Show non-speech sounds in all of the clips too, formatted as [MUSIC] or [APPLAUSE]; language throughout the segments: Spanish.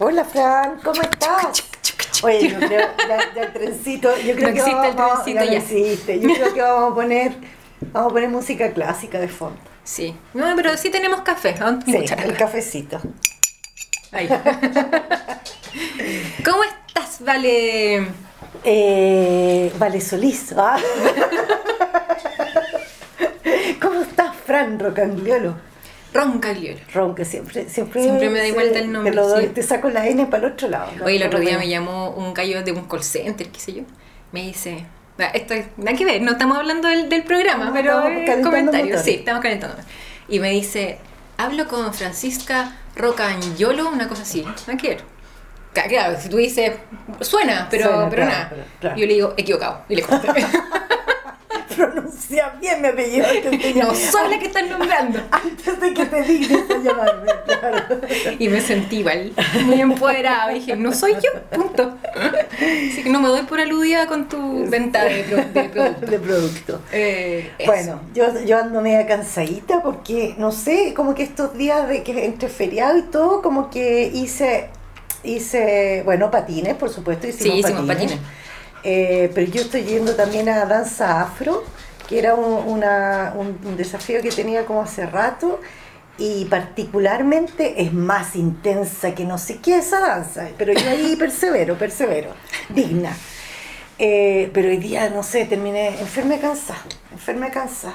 Hola Fran, ¿cómo estás? Oye, yo creo ya, el trencito, yo creo no que existe vamos, el trencito ya. Existe. Yo creo que vamos a poner vamos a poner música clásica de fondo. Sí. No, pero sí tenemos café, ¿no? Sí, el cafecito. Ahí. [LAUGHS] ¿Cómo estás, Vale? Eh, vale Solís. ¿ah? [LAUGHS] ¿Cómo estás, Fran Rocangliolo? Roncagliolo. Ronca, siempre, siempre. Siempre me da igual el nombre. Te, lo doy, te saco la N para el otro lado. Oye, el otro día me llamó un gallo de un call center, qué sé yo. Me dice. Esto nada que ver, no estamos hablando del, del programa, No, pero estamos eh, comentarios. motores. Sí, estamos calentando. Y me dice, hablo con Francisca Rocagnolo, una cosa así. Nada que ver. Claro, si tú dices, suena, pero, Suena, pero claro, nada. claro. Yo le digo, equivocado. Y le. [LAUGHS] Pronuncia bien mi apellido. antes de [LAUGHS] no soy la que estás nombrando. [LAUGHS] Antes de que te dignes a llamarme, claro. Y me sentí igual, muy empoderada. Dije, no soy yo, punto. Así que no me doy por aludida con tu venta de, pro- de producto. De producto. Eh. Bueno, yo, yo ando media cansadita porque, no sé, como que estos días de que entre feriado y todo, como que hice, hice bueno, patines, por supuesto, hicimos Sí, hicimos patines. Eh, pero yo estoy yendo también a danza afro, que era un, una- un- un desafío que tenía como hace rato. Y particularmente es más intensa que no sé qué esa danza, pero yo ahí [LAUGHS] persevero, persevero, digna. Eh, pero hoy día, no sé, terminé enferma y cansada, enferma y cansada.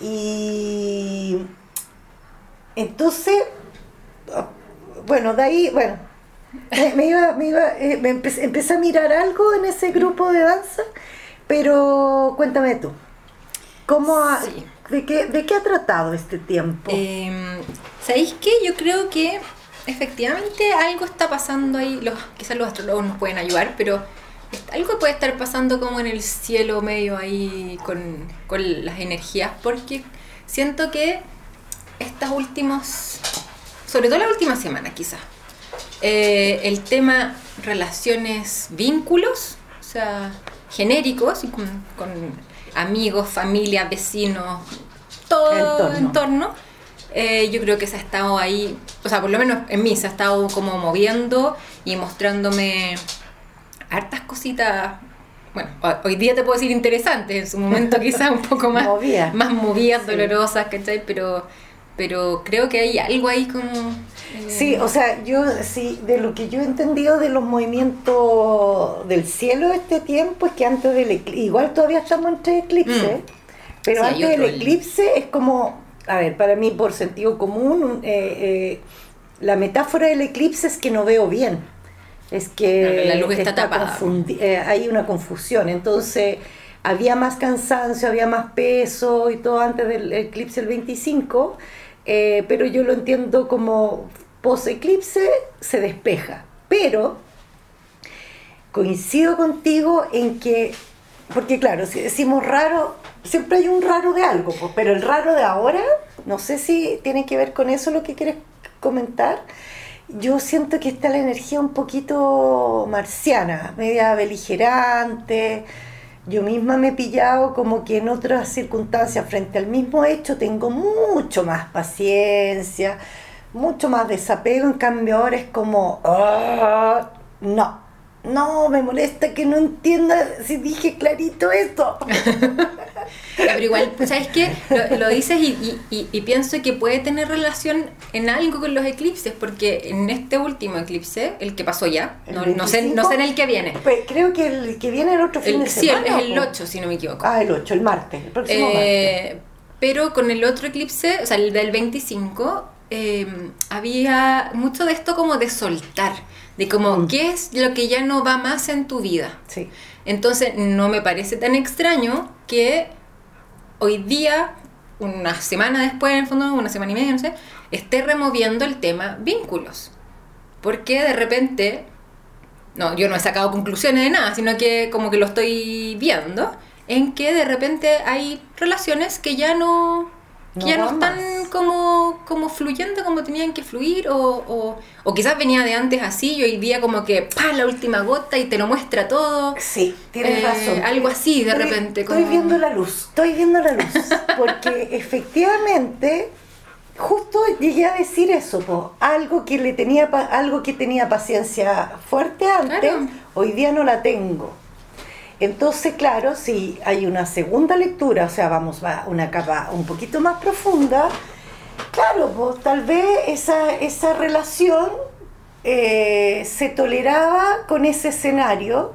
Y entonces, ah, bueno, de ahí, bueno, me, me iba, me iba, eh, me empecé, empecé a mirar algo en ese grupo de danza, pero cuéntame tú, ¿cómo ha- Sí. de, qué, ¿de qué ha tratado este tiempo? Eh, ¿Sabéis qué? Yo creo que efectivamente algo está pasando ahí. Los, quizás los astrólogos nos pueden ayudar, pero algo puede estar pasando como en el cielo medio ahí con, con las energías, porque siento que estas últimas, sobre todo la última semana quizás, eh, el tema relaciones, vínculos, o sea, genéricos, con, con amigos, familia, vecinos, todo el entorno, eh, yo creo que se ha estado ahí, o sea, por lo menos en mí se ha estado como moviendo y mostrándome hartas cositas. Bueno, ho- hoy día te puedo decir interesantes, en su momento quizás un poco más Movidas. más movidas, dolorosas, ¿cachai? Pero, pero creo que hay algo ahí como... eh, Sí, o sea, yo sí, de lo que yo he entendido de los movimientos del cielo este tiempo es que antes del eclipse, igual todavía estamos entre eclipses, Mm. pero Sí, antes del eclipse es como, a ver, para mí por sentido común, eh, eh, la metáfora del eclipse es que no veo bien, es que La luz está tapada. hay una confusión, entonces había más cansancio, había más peso y todo antes del eclipse el 25, eh, pero yo lo entiendo como post-eclipse se despeja, pero coincido contigo en que, porque claro, si decimos raro, siempre hay un raro de algo, pero el raro de ahora, no sé si tiene que ver con eso lo que quieres comentar. Yo siento que está la energía un poquito marciana, media beligerante. Yo misma me he pillado como que en otras circunstancias, frente al mismo hecho, tengo mucho más paciencia, mucho más desapego. En cambio, ahora es como, "Ah, no, no, me molesta que no entienda si dije clarito esto. [LAUGHS] Pero igual, ¿sabes qué? Lo, lo dices y, y- y- y pienso que puede tener relación en algo con los eclipses, porque en este último eclipse, el que pasó ya, ¿El no, no sé, no sé en el que viene. Pues creo que el que viene el otro fin El, de sí, semana. es el ¿o? 8, si no me equivoco. Ah, el 8, el martes, el próximo martes. Eh, pero con el otro eclipse, o sea, el del 25, eh, había mucho de esto como de soltar, de como Mm. qué es lo que ya no va más en tu vida. Sí. Entonces, no me parece tan extraño que hoy día, una semana después, en el fondo, una semana y media, no sé, esté removiendo el tema vínculos. Porque de repente, no, yo no he sacado conclusiones de nada, sino que como que lo estoy viendo, en que de repente hay relaciones que ya no, que No ya no están más. como, como fluyendo como tenían que fluir, o, o, o quizás venía de antes así y hoy día como que, pa, la última gota y te lo muestra todo. Sí, tienes Eh, razón. algo así, de Estoy- repente, Estoy viendo la luz, estoy viendo la luz. Porque [LAUGHS] efectivamente justo llegué a decir eso, po, algo que le tenía algo que tenía paciencia fuerte antes, Claro. hoy día no la tengo. Entonces, claro, si hay una segunda lectura, o sea, vamos a una capa un poquito más profunda, claro, pues tal vez esa, esa relación eh, se toleraba con ese escenario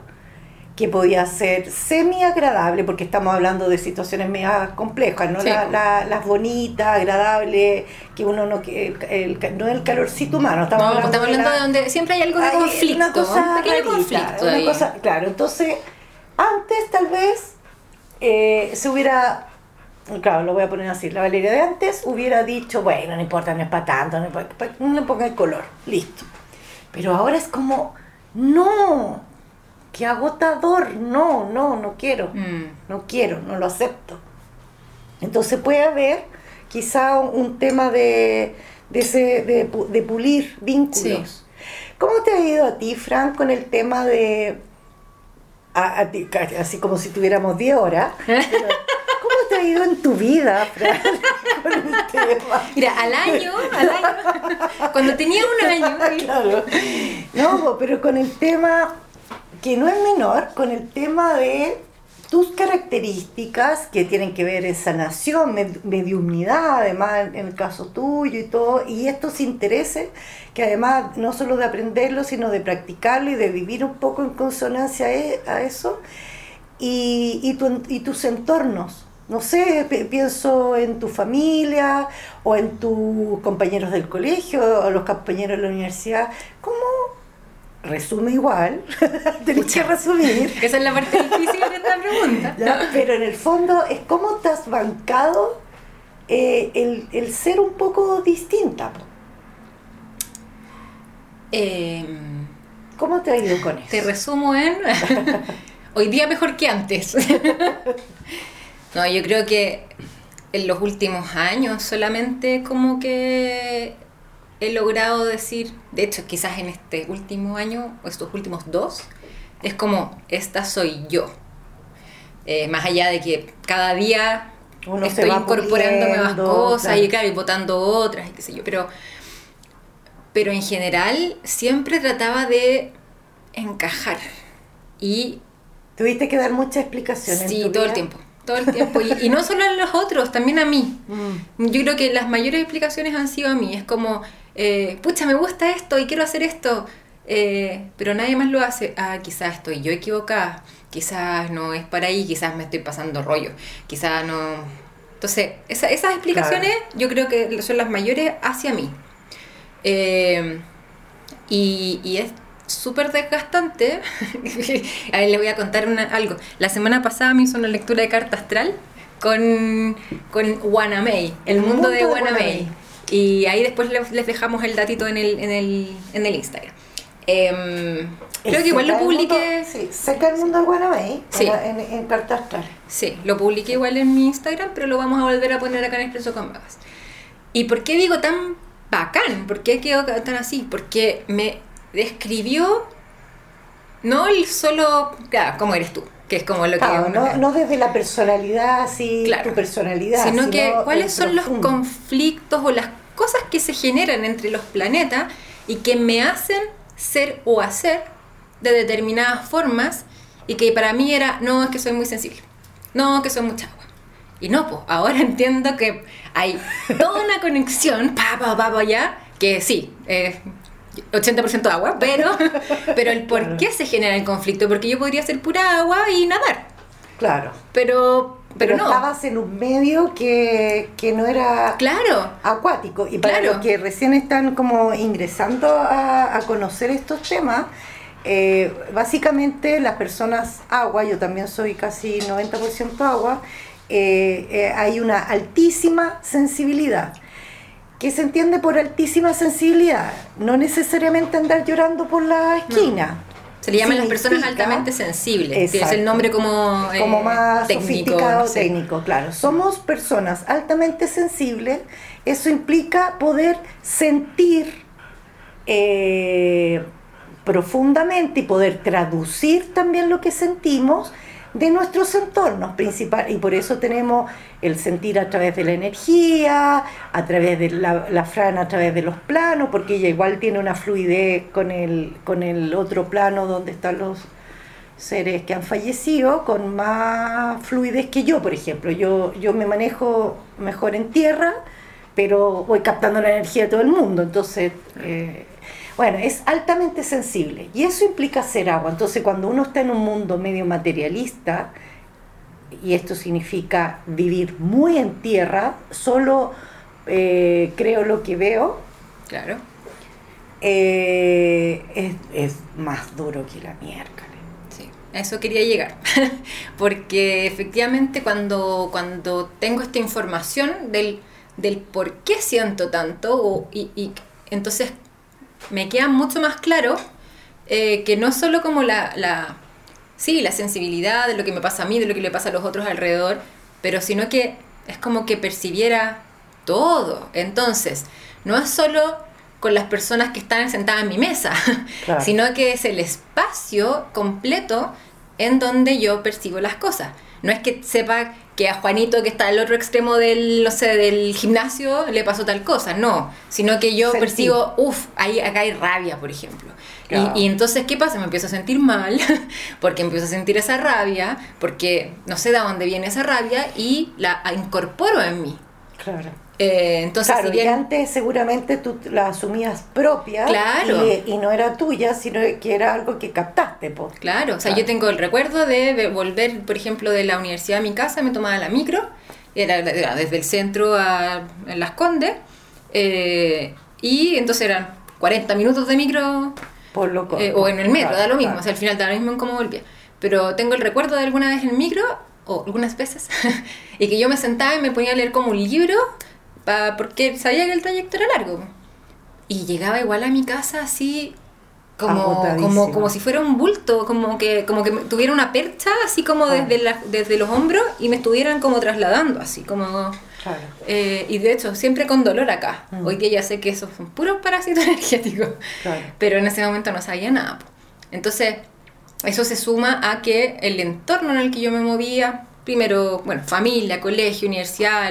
que podía ser semi agradable, porque estamos hablando de situaciones mega complejas, ¿no? Sí. La- la- las bonitas, agradables, que uno no, el, el- no el calorcito humano, estamos No, hablando, estamos hablando la- de donde siempre hay algo de conflicto. una cosa un pequeño rarita, conflicto una ahí. cosa- claro, entonces antes tal vez eh, se hubiera, claro, lo voy a poner así, la Valeria de antes hubiera dicho, bueno, no importa, no es para tanto, no, no le ponga el color, listo. Pero ahora es como, no, qué agotador, no, no, no quiero, Mm. no quiero, no lo acepto. Entonces puede haber quizá un, tema de, de, ese- de pu- de pulir vínculos. ¿Cómo te ha ido a ti, Fran, con el tema de... a- a así como si tuviéramos 10 horas. pero, ¿Cómo te ha ido en tu vida, Fran, [LAUGHS] con el tema? Mira, al año, al año, cuando tenía un año, [LAUGHS] Claro. No, pero con el tema, que no es menor, con el tema de tus características que tienen que ver en sanación, med- mediumnidad, además en el caso tuyo y todo, y estos intereses que además no solo de aprenderlo, sino de practicarlo y de vivir un poco en consonancia a e- a eso, y, y, tu- y tus entornos. No sé, pi- pienso en tu familia o en tus compañeros del colegio o los compañeros de la universidad. ¿Cómo? Resume igual, [LAUGHS] tenés que resumir. [LAUGHS] esa es la parte difícil de esta pregunta. ¿ya? Pero en el fondo es cómo te has bancado eh, el, el ser un poco distinta. Em, ¿Cómo te ha ido con eso? Te resumo en [LAUGHS] hoy día mejor que antes. no, yo creo que en los últimos años solamente como que he logrado decir, de hecho quizás en este último año o estos últimos dos, es como, esta soy yo. Eh, más allá de que cada día Uno estoy incorporando nuevas cosas claro. y claro, y votando otras y qué sé yo, pero pero en general siempre trataba de encajar y Tuviste que dar muchas explicaciones. sí todo el tiempo todo el tiempo y, y no solo a los otros también a mí [LAUGHS] Mm. yo creo que las mayores explicaciones han sido a mí es como eh, pucha me gusta esto y quiero hacer esto eh, pero nadie más lo hace. Ah quizás estoy yo equivocada. Quizás no es para ahí. Quizás me estoy pasando rollo. Quizás no entonces esa- esas explicaciones yo creo que son las mayores hacia mí. Eh, y, y es súper desgastante. a ver, le voy a contar una- algo. La semana pasada me hizo una lectura de carta astral con, con Wanamei, el mundo, de Wanamei. Y ahí después les, dejamos el datito en el, en el, en el Instagram. Em, creo que igual lo publiqué. mundo- sí, seca el mundo de Guanabay Sí. en, en, carta astral. Sí, lo publiqué igual en mi Instagram, pero lo vamos a volver a poner acá en Expreso con Babas. ¿Y por qué digo tan bacán? ¿Por qué quedó tan así? Porque me describió no el solo, claro, cómo eres tú, que es como lo que... Claro, no, no desde la personalidad, así, Claro. tu personalidad, sino que cuáles son los conflictos o las cosas que se generan entre los planetas y que me hacen ser o hacer de determinadas formas y que para mí era, no, es que soy muy sensible, no, que soy mucha agua. Y no, pues ahora [LAUGHS] entiendo que hay toda una conexión, pa, pa, pa, pa, ya, que sí, eh, 80% agua, pero, pero el por qué se genera el conflicto, porque yo podría ser pura agua y nadar, Claro. pero, pero, Pero no. estabas en un medio que, que no era Claro, acuático. Y para Claro. los que recién están como ingresando a, a conocer estos temas, eh, básicamente las personas agua, yo también soy casi 90% agua, eh, eh, hay una altísima sensibilidad. ¿Qué se entiende por altísima sensibilidad? No necesariamente andar llorando por la esquina. Se le llaman las personas altamente sensibles, que es Exacto. el nombre como, eh, como más técnico. sofisticado no sé. técnico, claro. Somos personas altamente sensibles, eso implica poder sentir eh, profundamente y poder traducir también lo que sentimos de nuestros entornos principales y por eso tenemos el sentir a través de la energía, a través de la, frana, a través de los planos, porque ella igual tiene una fluidez con el, con el otro plano donde están los seres que han fallecido con más fluidez que yo, por ejemplo. Yo, yo me manejo mejor en tierra, pero voy captando la energía de todo el mundo, entonces... Eh, bueno, es altamente sensible y eso implica ser agua. Entonces, cuando uno está en un mundo medio materialista, y esto significa vivir muy en tierra, solo eh, creo lo que veo. Claro. Eh, es, es, más duro que la mierda. Sí, a eso quería llegar. [LAUGHS] Porque efectivamente cuando, cuando tengo esta información del, del por qué siento tanto, y, y entonces me queda mucho más claro eh, que no solo como la, la, sí, la sensibilidad de lo que me pasa a mí, de lo que le pasa a los otros alrededor, pero sino que es como que percibiera todo. Entonces, no es solo con las personas que están sentadas en mi mesa, [LAUGHS] sino que es el espacio completo en donde yo percibo las cosas. No es que sepa que a Juanito que está al otro extremo del, no sé, del gimnasio le pasó tal cosa, no, sino que yo percibo, uff, acá hay rabia, por ejemplo. Y, y, entonces, ¿qué pasa? Me empiezo a sentir mal, [LAUGHS] porque empiezo a sentir esa rabia, porque no sé de dónde viene esa rabia y la incorporo en mí. Claro. Eh, entonces, claro, si bien... y antes seguramente tú la asumías propia Claro. y, y no era tuya, sino que era algo que captaste. po. Claro, o sea, Claro. yo tengo el recuerdo de volver, por ejemplo, de la universidad a mi casa, me tomaba la micro, era, era desde el centro a Las Condes, eh, y entonces eran 40 minutos de micro Por lo eh, o en el metro, claro, da lo mismo, o sea, al final da lo mismo en cómo volvía. Pero tengo el recuerdo de alguna vez en el micro, o algunas veces, [LAUGHS] y que yo me sentaba y me ponía a leer como un libro, pa- porque sabía que el trayecto era largo. Y llegaba igual a mi casa así, como, como, como si fuera un bulto, como que, como que tuviera una percha así como desde, la- desde los hombros y me estuvieran como trasladando así, como... Claro. eh, y de hecho, siempre con dolor acá. Mm. Hoy día ya sé que esos son puros parásitos [LAUGHS] energéticos. Claro. Pero en ese momento no sabía nada. Entonces, eso se suma a que el entorno en el que yo me movía, primero, bueno, familia, colegio, universidad,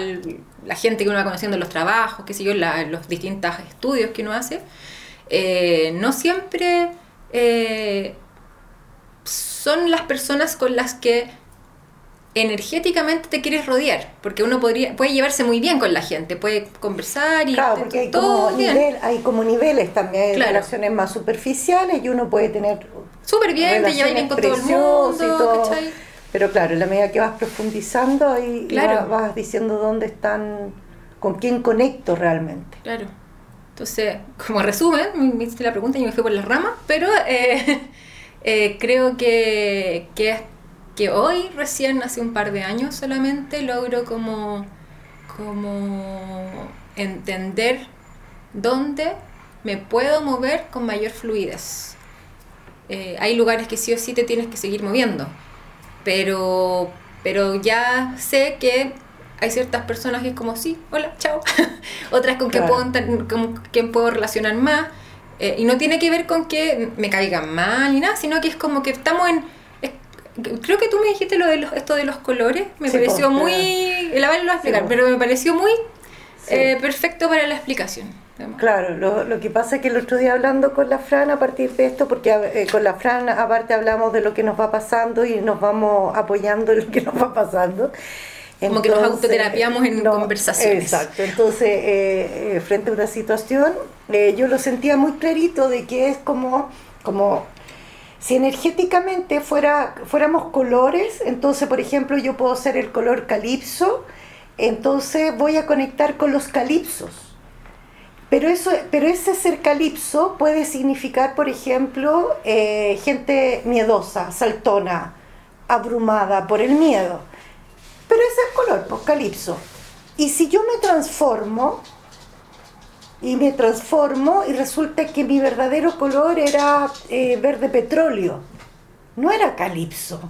la gente que uno va conociendo, los trabajos, qué sé yo, la- los distintos estudios que uno hace, eh, no siempre eh, son las personas con las que energéticamente te quieres rodear, porque uno podría, puede llevarse muy bien con la gente, puede conversar y Claro, porque hay todo como, bien. nivel, hay como niveles también, hay Claro. relaciones más superficiales y uno puede tener Súper bien, te llevas bien con todo el preciosas y mundo, todo. ¿cachai? Pero claro, en la medida que vas profundizando Claro. vas, vas diciendo dónde están, con quién conecto realmente. Claro. Entonces, como resumen, me me hiciste la pregunta y me fui por las ramas, pero eh, [LAUGHS] eh, creo que, que, que hoy, recién hace un par de años solamente, logro como, como entender dónde me puedo mover con mayor fluidez. Eh, hay lugares que sí o sí te tienes que seguir moviendo, pero, pero ya sé que hay ciertas personas que es como, sí, hola, chao. [LAUGHS] Otras con Claro. puedo, enten- con quien puedo relacionar más. Eh, y no tiene que ver con que me caigan mal ni nada, sino que es como que estamos en... es- creo que tú me dijiste lo de los, esto de los colores, me Sí, pareció pues, muy... La Vale lo va a explicar, pues. pero me pareció muy Sí. eh, perfecto para la explicación. Claro, lo, lo que pasa es que el otro día hablando con la Fran a partir de esto, porque eh, con la Fran aparte hablamos de lo que nos va pasando y nos vamos apoyando en lo que nos va pasando. Como que nos autoterapiamos en conversaciones. Exacto, entonces eh, eh, frente a una situación eh, yo lo sentía muy clarito de que es como, como si energéticamente fuera, fuéramos colores, entonces por ejemplo yo puedo ser el color calipso, entonces voy a conectar con los calipsos. Pero, eso, pero ese ser calipso puede significar, por ejemplo, eh, gente miedosa, saltona, abrumada por el miedo. Pero ese es color, pues calipso. Y si yo me transformo, y me transformo, y resulta que mi verdadero color era eh, verde petróleo, no era calipso.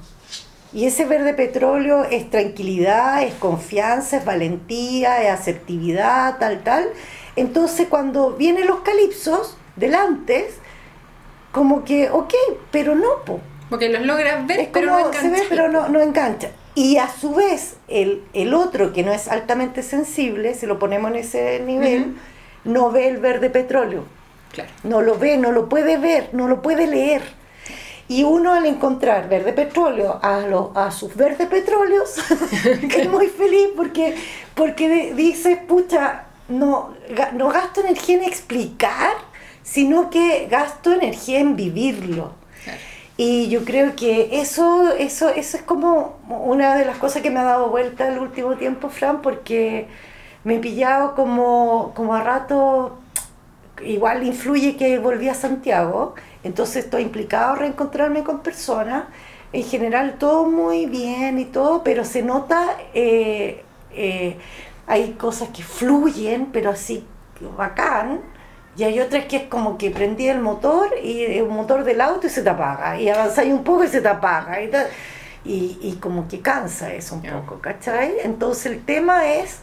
Y ese verde petróleo es tranquilidad, es confianza, es valentía, es asertividad, tal, tal. Entonces cuando vienen los calipsos delante, como que, ok, pero no, po. Porque los logras ver, es pero como no se ve, engancha. pero no, no engancha. Y a su vez, el, el otro que no es altamente sensible, si lo ponemos en ese nivel, no ve el verde petróleo. Claro. No lo ve, no lo puede ver, no lo puede leer. Y uno al encontrar verde petróleo a, lo- a sus verdes petróleos, [LAUGHS] es [LAUGHS] muy feliz porque, porque dice, pucha, no, no gasto energía en explicar, sino que gasto energía en vivirlo. Claro. Y yo creo que eso, eso, eso es como una de las cosas que me ha dado vuelta el último tiempo, Fran, porque me he pillado como, como a rato, igual influye que volví a Santiago, entonces estoy implicado a reencontrarme con personas, en general todo muy bien y todo, pero se nota, eh, eh, hay cosas que fluyen, pero así bacán, y hay otras que es como que prendí el motor y el motor del auto y se te apaga. Y avanzáis un poco y se te apaga. Y, tal. y, y como que cansa eso un poco, ¿cachai? Entonces el tema es,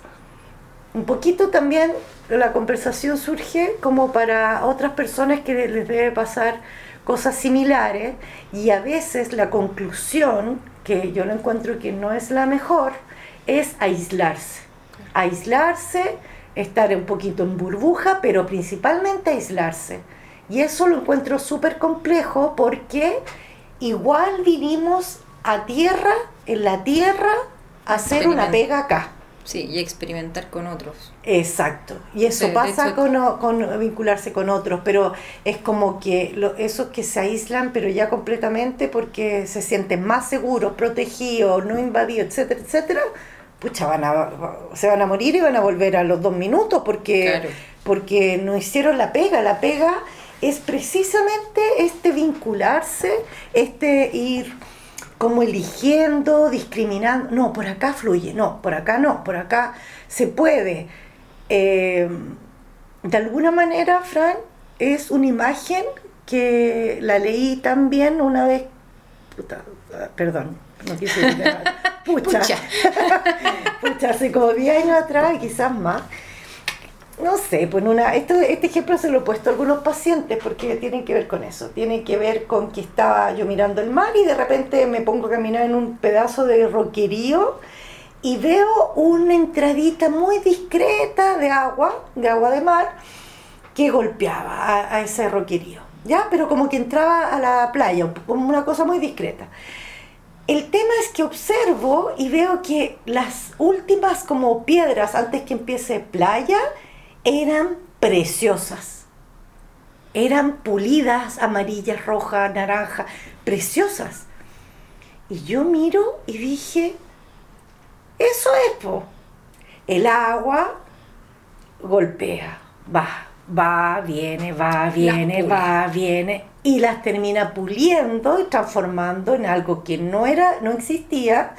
un poquito también la conversación surge como para otras personas que les debe pasar cosas similares y a veces la conclusión, que yo lo encuentro que no es la mejor, es aislarse. Aislarse, estar un poquito en burbuja, pero principalmente aislarse. Y eso lo encuentro súper complejo porque igual vinimos a tierra, en la tierra, a hacer una pega acá. Sí, y experimentar con otros. Exacto, y eso Sí, pasa hecho- con, con vincularse con otros, pero es como que lo- esos que se aíslan, pero ya completamente porque se sienten más seguros, protegidos, no invadidos, etcétera, etcétera, pucha, van a, se van a morir y van a volver a los dos minutos porque, Claro. porque no hicieron la pega. La pega es precisamente este vincularse, este ir como eligiendo, discriminando, no, por acá fluye, no, por acá no, por acá se puede. Eh, de alguna manera, Fran, es una imagen que la leí también una vez, puta, perdón, no quise decir nada. Pucha, Pucha. [LAUGHS] pucha, hace como 10 años atrás, quizás más. No sé, pues una, esto, este ejemplo se lo he puesto a algunos pacientes porque tienen que ver con eso. Tiene que ver con que estaba yo mirando el mar y de repente me pongo a caminar en un pedazo de roquerío y veo una entradita muy discreta de agua, de agua de mar, que golpeaba a, a ese roquerío. ¿Ya? Pero como que entraba a la playa, como una cosa muy discreta. El tema es que observo y veo que las últimas como piedras antes que empiece playa eran preciosas. Eran pulidas, amarillas, rojas, naranjas, preciosas. Y yo miro y dije, eso es, po. El agua golpea, va, va, viene, va, viene, va, viene, y las termina puliendo y transformando en algo que no era, no existía,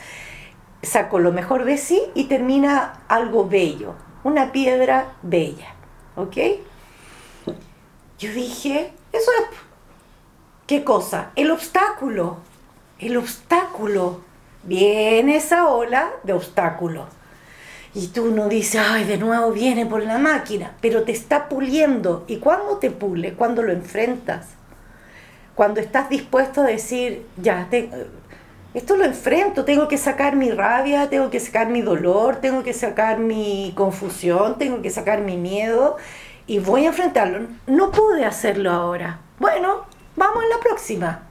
sacó lo mejor de sí y termina algo bello, una piedra bella, ¿ok? Yo dije, eso es, ¿qué cosa? El obstáculo, el obstáculo, viene esa ola de obstáculo. Y tú no dices, ay, de nuevo viene por la máquina, pero te está puliendo. ¿Y cuándo te pule? Cuando lo enfrentas. Cuando estás dispuesto a decir, ya, esto lo enfrento, tengo que sacar mi rabia, tengo que sacar mi dolor, tengo que sacar mi confusión, tengo que sacar mi miedo y voy a enfrentarlo. No pude hacerlo ahora. Bueno, vamos en la próxima.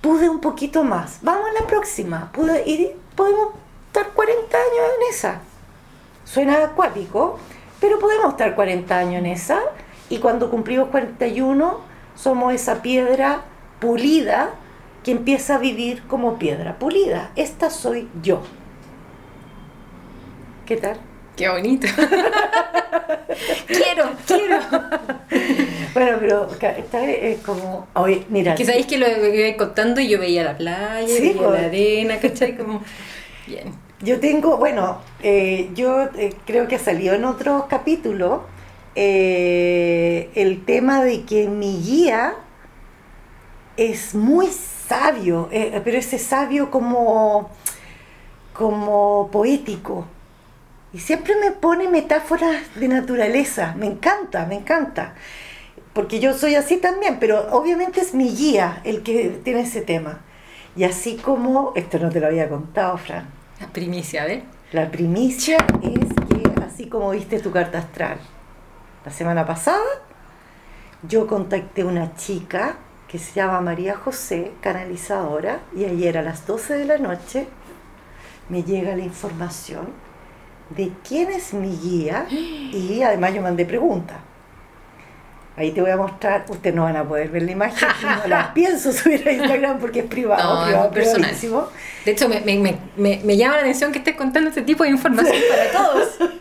Pude un poquito más. Vamos a la próxima. Pude, y podemos estar 40 años en esa. Suena acuático, pero podemos estar 40 años en esa. Y cuando cumplimos 41, somos esa piedra pulida que empieza a vivir como piedra pulida. Esta soy yo. ¿Qué tal? Qué bonito. [LAUGHS] quiero, quiero. Bueno, pero esta es como. Oye, mira. Que sabéis que lo iba contando y yo veía la playa, Sí, veía pues. la arena, ¿cachai? Como. [LAUGHS] Bien. Yo tengo, bueno, eh, yo eh, creo que salió en otro capítulo eh, el tema de que mi guía es muy sabio, eh, pero ese sabio como, como poético. Y siempre me pone metáforas de naturaleza, me encanta, me encanta. porque yo soy así también, pero obviamente es mi guía el que tiene ese tema. Y así como, esto no te lo había contado, Fran. La primicia, ¿ves? La primicia es que así como viste tu carta astral, la semana pasada yo contacté una chica que se llama María José, canalizadora, y ayer a las 12 de la noche me llega la información de quién es mi guía y además yo mandé preguntas. Ahí te voy a mostrar, ustedes no van a poder ver la imagen, no la pienso subir a Instagram porque es privado, No, privado, personal. privadísimo. De hecho, me, me, me, me, llama la atención que estés contando este tipo de información para todos. [LAUGHS]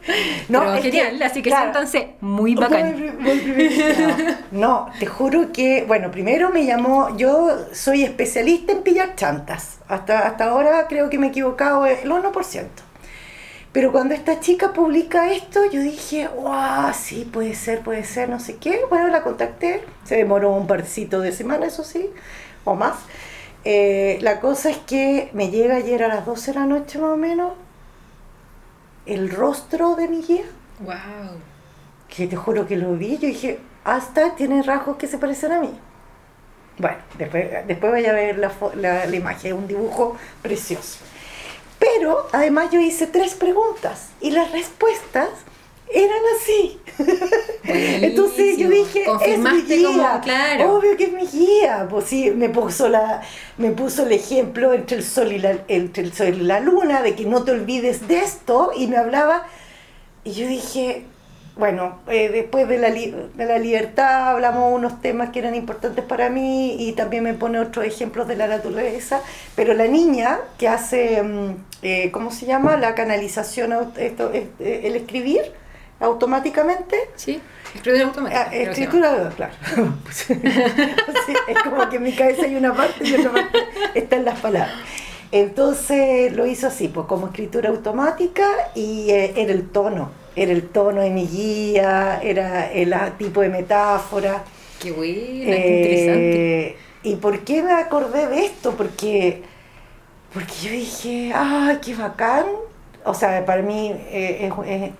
No, Pero es que, genial, así que claro, siéntanse muy bacán. Muy, muy privilegiado. No, te juro que, bueno, primero me llamó, yo soy especialista en pillar chantas. Hasta, hasta ahora creo que me he equivocado el 1%. Pero cuando esta chica publica esto, yo dije, wow, sí, puede ser, puede ser, no sé qué. Bueno, la contacté, se demoró un parcito de semana, eso sí, o más. Eh, la cosa es que me llega ayer a las 12 de la noche más o menos el rostro de mi guía Wow. que te juro que lo vi, yo dije, hasta tiene rasgos que se parecen a mí. Bueno, después, después vaya a ver la, la, la imagen, es un dibujo precioso. Pero además yo hice tres preguntas y las respuestas eran así. [LAUGHS] Entonces yo dije, es mi guía, como, claro. obvio que es mi guía. Pues sí, me puso, la, me puso el ejemplo entre el, sol y la, entre el sol y la luna, de que no te olvides de esto, y me hablaba, y yo dije, bueno, eh, después de la, de la libertad hablamos unos temas que eran importantes para mí y también me pone otros ejemplos de la naturaleza, pero la niña que hace, mm, eh, ¿cómo se llama? La canalización, esto, este, el escribir automáticamente. ¿Sí? Escritura automática. Ah, se escritura, claro. [LAUGHS] Sí, es como que en mi cabeza hay una parte y otra parte está en las palabras. Entonces lo hizo así, pues como escritura automática y eh, era el tono, era el tono de mi guía, era el ah, tipo de metáfora. Qué buena, qué interesante. Eh, ¿Y por qué me acordé de esto? Porque, porque yo dije, ¡ay, qué bacán! O sea, para mí eh, es,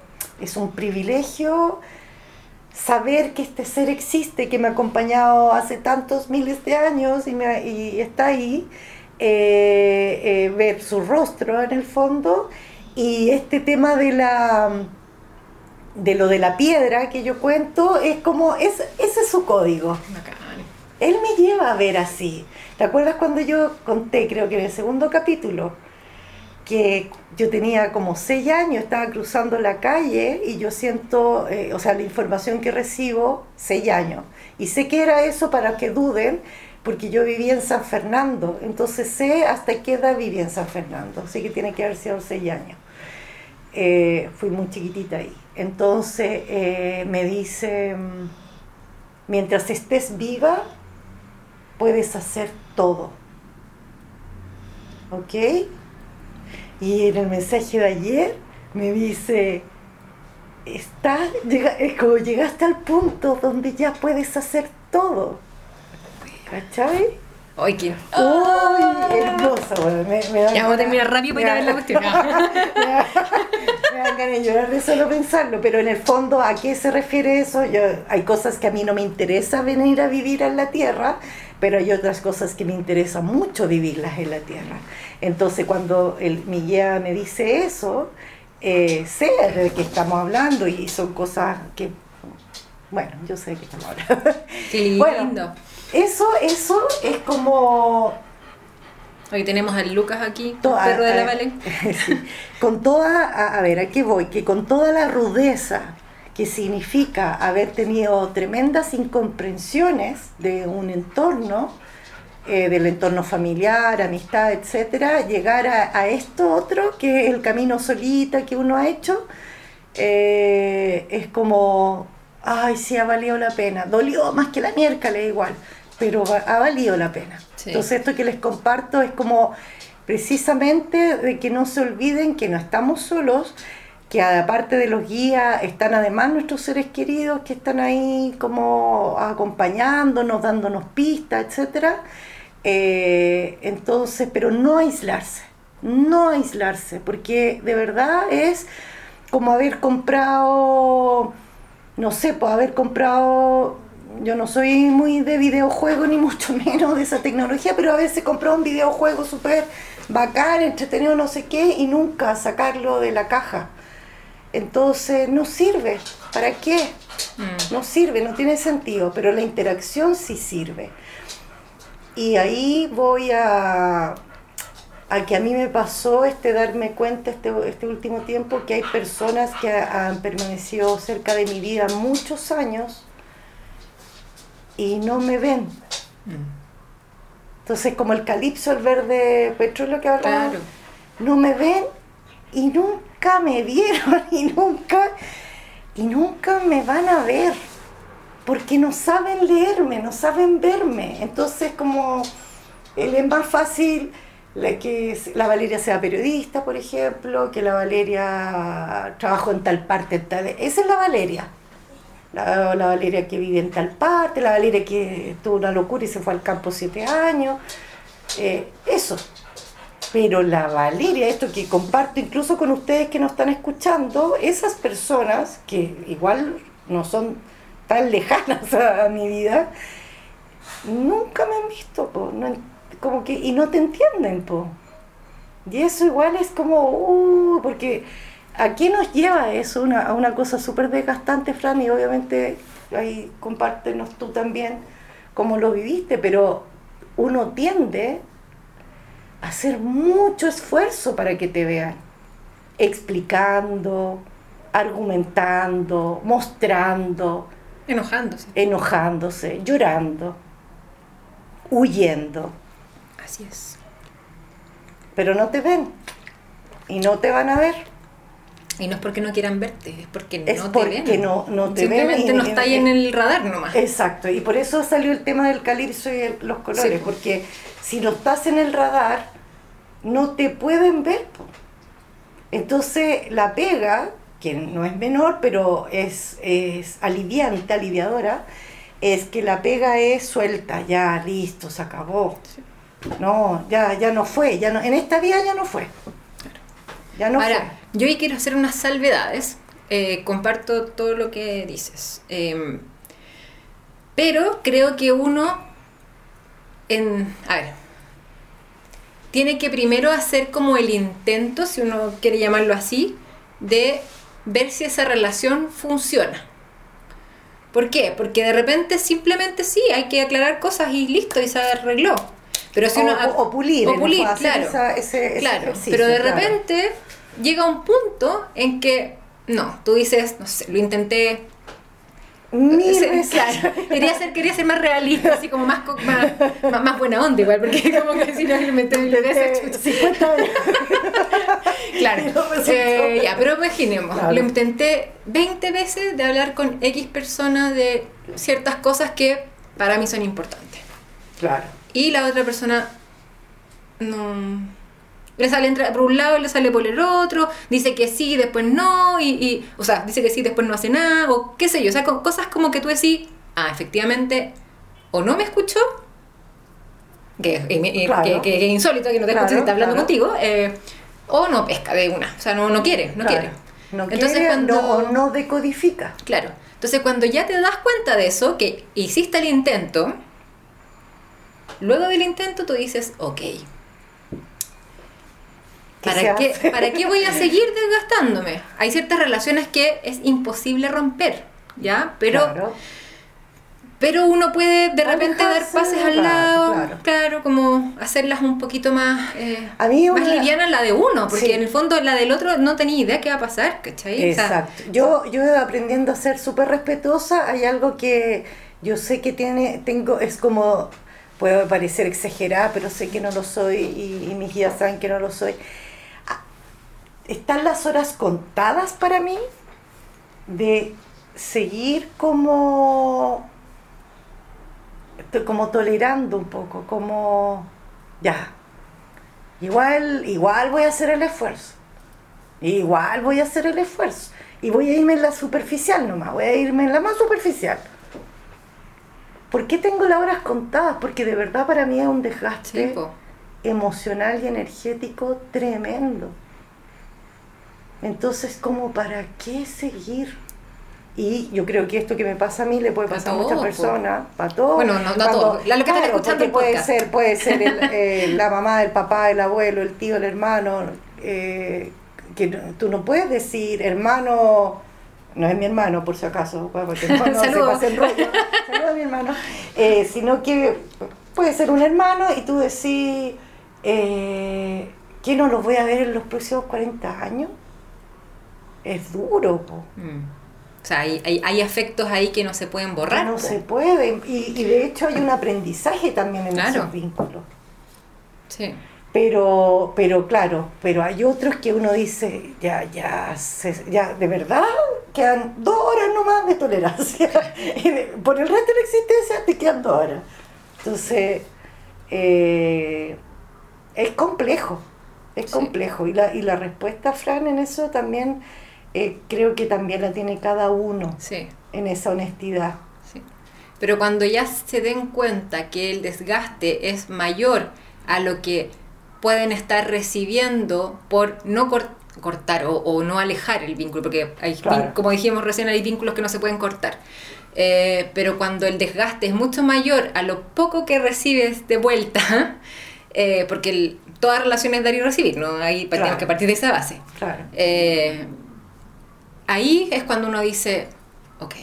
es- un privilegio saber que este ser existe, que me ha acompañado hace tantos miles de años y, está ahí, eh, eh, ver su rostro en el fondo y este tema de la de lo de la piedra que yo cuento es como es ese es su código. Él me lleva a ver así. ¿Te acuerdas cuando yo conté, creo que en el segundo capítulo, que yo tenía como seis años, estaba cruzando la calle y yo siento, eh, o sea, la información que recibo, seis años. Y sé que era eso para que duden, porque yo vivía en San Fernando, entonces sé hasta qué edad vivía en San Fernando, así que tiene que haber sido seis años. Eh, fui muy chiquitita ahí. Entonces eh, me dice, mm, mientras estés viva, puedes hacer todo. ¿Ok? Y en el mensaje de ayer me dice, está, llega, es como llegaste al punto donde ya puedes hacer todo. ¿Cachai? Ay, qué. ¡Uy! Hermosa, bueno, me, me Ya vamos a terminar rápido para ir a ver la cuestión. [LAUGHS] me dan- me dan ganas de llorar de solo pensarlo, pero en el fondo, ¿a qué se refiere eso? Yo, hay cosas que a mí no me interesa venir a vivir en la tierra, pero hay otras cosas que me interesa mucho vivirlas en la tierra. Entonces, cuando el, mi guía me dice eso, eh, sé de qué estamos hablando y son cosas que, bueno, yo sé de qué estamos hablando. Qué lindo. Bueno, eso, eso es como Hoy tenemos al Lucas aquí, To- el perro de la a- Vale. [LAUGHS] sí. con toda, a, a ver, ¿a qué voy? Que con toda la rudeza que significa haber tenido tremendas incomprensiones de un entorno, eh, del entorno familiar, amistad, etcétera, llegar a, a esto otro, que es el camino solita que uno ha hecho, eh, es como, ay, sí, ha valido la pena. Dolió más que la miércoles igual, pero ha valido la pena. Entonces esto que les comparto es como precisamente de que no se olviden que no estamos solos, que aparte de los guías están además nuestros seres queridos que están ahí como acompañándonos, dándonos pistas, etcétera. Eh, entonces, pero no aislarse, no aislarse, porque de verdad es como haber comprado, no sé, pues haber comprado yo no soy muy de videojuego ni mucho [LAUGHS] menos de esa tecnología, pero a veces compro un videojuego súper bacán, entretenido, no sé qué, y nunca sacarlo de la caja. Entonces no sirve. ¿Para qué? Mm. No sirve, no tiene sentido, pero la interacción sí sirve. Y ahí voy a, a que a mí me pasó este darme cuenta este, este último tiempo que hay personas que ha- han permanecido cerca de mi vida muchos años y no me ven. Entonces, como el calipso, el verde petróleo que hablaba, Claro. no me ven y nunca me vieron [LAUGHS] y nunca, y nunca me van a ver. Porque no saben leerme, no saben verme. Entonces, como él es más fácil la que la Valeria sea periodista, por ejemplo, que la Valeria trabajó en tal parte, en tal. Esa es la Valeria. La, la Valeria que vive en tal parte, la Valeria que tuvo una locura y se fue al campo siete años. Eh, eso. Pero la Valeria, esto que comparto incluso con ustedes que nos están escuchando, esas personas que igual no son tan lejanas [LAUGHS] a, mi vida, nunca me han visto, como que, y no te entienden, po. Y eso igual es como, uh, porque ¿a qué nos lleva eso? Una, a una cosa súper desgastante, Fran, y obviamente ahí compártenos tú también cómo lo viviste, pero uno tiende a hacer mucho esfuerzo para que te vean, explicando, argumentando, mostrando, Enojándose. enojándose, llorando, huyendo, Así es. pero no te ven y no te van a ver. Y no es porque no quieran verte, es porque Es no te porque ven. no- no te ven Simplemente y- no está ahí en el radar nomás. Exacto, y por eso salió el tema del calipso y el- los colores, Sí, porque si no estás en el radar, no te pueden ver. Entonces la pega, que no es menor, pero es, es aliviante, aliviadora, es que la pega es suelta, ya, listo, se acabó. No, ya, ya no fue, ya no, en esta vida ya no fue. Ya no Ahora, yo hoy quiero hacer unas salvedades. Eh, comparto todo lo que dices. Eh, pero creo que uno, en, a ver, tiene que primero hacer como el intento, si uno quiere llamarlo así, de ver si esa relación funciona. ¿Por qué? Porque de repente simplemente sí, hay que aclarar cosas y listo, y se arregló. Pero si O- uno, o- pulir, o el pulir, claro. esa- ese- ese claro, pero de claro. repente llega un punto en que no, tú dices, no sé, lo intenté. Mil veces. claro, quería ser, quería ser más realista, así como más, más, más, más buena onda igual, porque [LAUGHS] como que si no le chucha. 50 años. [LAUGHS] Claro, [LAUGHS] me eh, ya, pero imaginemos, Claro. lo intenté 20 veces de hablar con X personas de ciertas cosas que para mí son importantes. Claro. Y la otra persona no le sale por un lado y le sale por el otro, dice que sí, después no, y, y- o sea, dice que sí, después no hace nada, o qué sé yo, o sea, co- cosas como que tú decís, ah, efectivamente, o no me escuchó, que, y Claro. que, que- que insólito que no te Claro, escuche si está hablando claro. contigo, eh, o no pesca de una, o sea, no, no quiere, no quiere. No Entonces, quiere, cuando- no, o no decodifica. Claro. Entonces, cuando ya te das cuenta de eso, que hiciste el intento, luego del intento tú dices, ok. ¿Qué se ¿Para qué, hace? ¿Para qué voy a [LAUGHS] seguir desgastándome? Hay ciertas relaciones que es imposible romper, ¿ya? Pero, Claro. pero uno puede de repente dar pases al lado, claro. claro. como hacerlas un poquito más, eh, A mí más liviana la de uno, porque Sí. en el fondo la del otro no tenía idea qué va a pasar, ¿cachai? O sea, Exacto. Yo, yo aprendiendo a ser súper respetuosa, hay algo que yo sé que tiene, tengo, es como, puede parecer exagerada, pero sé que no lo soy y, y mis guías saben que no lo soy. Ah, Están las horas contadas para mí de seguir como, como tolerando un poco, como, ya, igual, igual voy a hacer el esfuerzo. Igual voy a hacer el esfuerzo. Y voy a irme en la superficial nomás, voy a irme en la más superficial. ¿Por qué tengo las horas contadas? Porque de verdad para mí es un desgaste emocional y energético tremendo. Entonces, como para qué seguir? Y yo creo que esto que me pasa a mí le puede Pa' pasar a muchas personas, para todos. Bueno, no- no a todos. La- lo que están claro, escuchando porque el puede ser, puede ser el, [LAUGHS] eh, la mamá, el papá, el abuelo, el tío, el hermano. eh, que no- tú no puedes decir hermano, no es mi hermano por si acaso, porque no, [LAUGHS] no se Saludos. rollo. Saludos a mi hermano. Eh, sino que puede ser un hermano y tú decís eh, que no los voy a ver en los próximos 40 años. Es duro, po. Mm. O sea, hay, hay, hay afectos ahí que no se pueden borrar. no po. se puede. Y, y de hecho hay un aprendizaje también en Claro. esos vínculos. Sí. Pero, pero claro, pero hay otros que uno dice, ya, ya, se- ya, de verdad, quedan dos horas nomás de tolerancia. [LAUGHS] Por el resto de la existencia te quedan dos horas. Entonces, eh, es complejo, es Sí. complejo. Y la, y la respuesta, Fran, en eso también, eh, creo que también la tiene cada uno, Sí. en esa honestidad. Sí. Pero cuando ya se den cuenta que el desgaste es mayor a lo que pueden estar recibiendo por no cor- cortar o, o no alejar el vínculo, porque hay, Claro. como dijimos recién, hay vínculos que no se pueden cortar. Eh, pero cuando el desgaste es mucho mayor a lo poco que recibes de vuelta, [LAUGHS] eh, porque el- toda relación es dar y recibir, ¿no? Ahí Claro. tenemos que partir de esa base. Claro. Eh, ahí es cuando uno dice, ok,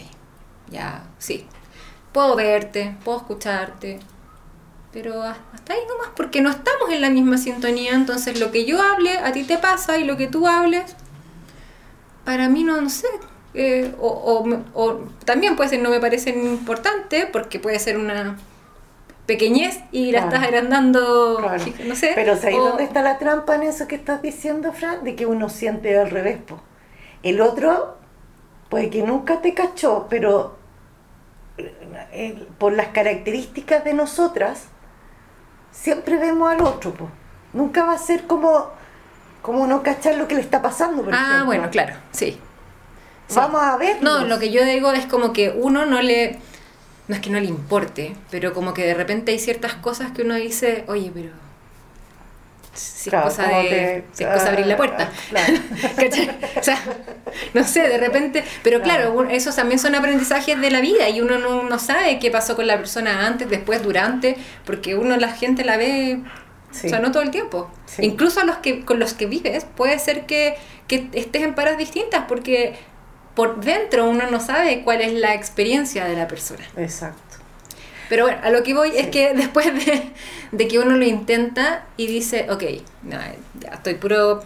ya, sí, puedo verte, puedo escucharte, pero ha- hasta ahí nomás, porque no estamos en la misma sintonía, entonces lo que yo hable a ti te pasa y lo que tú hables, para mí no, no sé. eh, o, o me- o también puede ser no me parece importante porque puede ser una pequeñez y la Claro. estás agrandando Claro. no sé Pero ¿sabes o- dónde está la trampa en eso que estás diciendo, Fran? De que uno siente al revés. po. El otro, puede que nunca te cachó, pero eh, por las características de nosotras, siempre vemos al otro. po. Nunca va a ser como, como no cachar lo que le está pasando. Por ah ejemplo. bueno claro sí Sí. Vamos a ver. No, lo que yo digo es como que uno no le. No es que no le importe, pero como que de repente hay ciertas cosas que uno dice, oye, pero. Si es Claro, cosa de. que- si es cosa de abrir la ah, puerta. [LAUGHS] O sea, no sé, de repente. Pero claro, esos también son aprendizajes de la vida y uno no, no sabe qué pasó con la persona antes, después, durante, porque uno la gente la ve. Sí. O sea, no todo el tiempo. Sí. Incluso a los que, con los que vives, puede ser que, que estés en paras distintas, porque por dentro uno no sabe cuál es la experiencia de la persona. Exacto. Pero bueno, a lo que voy es que [LAUGHS] después de, de que uno lo intenta y dice, ok, no, ya estoy puro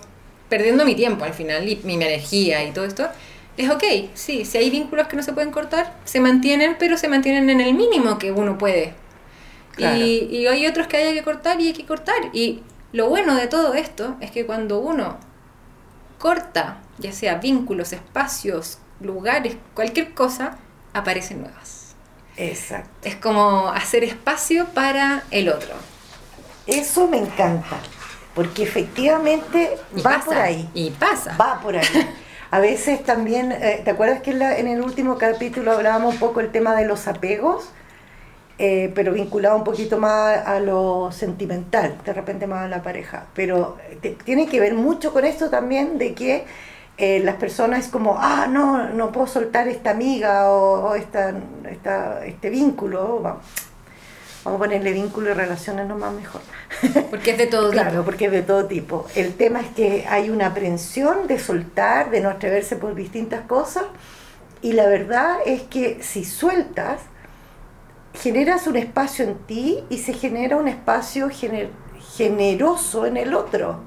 perdiendo mi tiempo al final y mi energía y todo esto, es ok, sí, si hay vínculos que no se pueden cortar, se mantienen, pero se mantienen en el mínimo que uno puede. Claro. Y, y hay otros que hay que cortar y hay que cortar. Y lo bueno de todo esto es que cuando uno corta, ya sea vínculos, espacios, lugares, cualquier cosa, aparecen nuevas. Exacto. Es como hacer espacio para el otro. Eso me encanta. Porque efectivamente Y va pasa, por ahí. Y pasa. Va por ahí. A veces también, eh, ¿te acuerdas que en, la- en el último capítulo hablábamos un poco el tema de los apegos? Eh, pero vinculado un poquito más a lo sentimental, de repente más a la pareja. Pero eh, te- tiene que ver mucho con esto también de que eh, las personas es como, ah, no, no puedo soltar esta amiga o, o esta, esta- este vínculo. Vamos, vamos a ponerle vínculo y relaciones nomás mejor. [LAUGHS] Porque es de todo Claro, tipo. porque es de todo tipo. El tema es que hay una aprensión de soltar, de no atreverse por distintas cosas. Y la verdad es que si sueltas, generas un espacio en ti y se genera un espacio gener- generoso en el otro.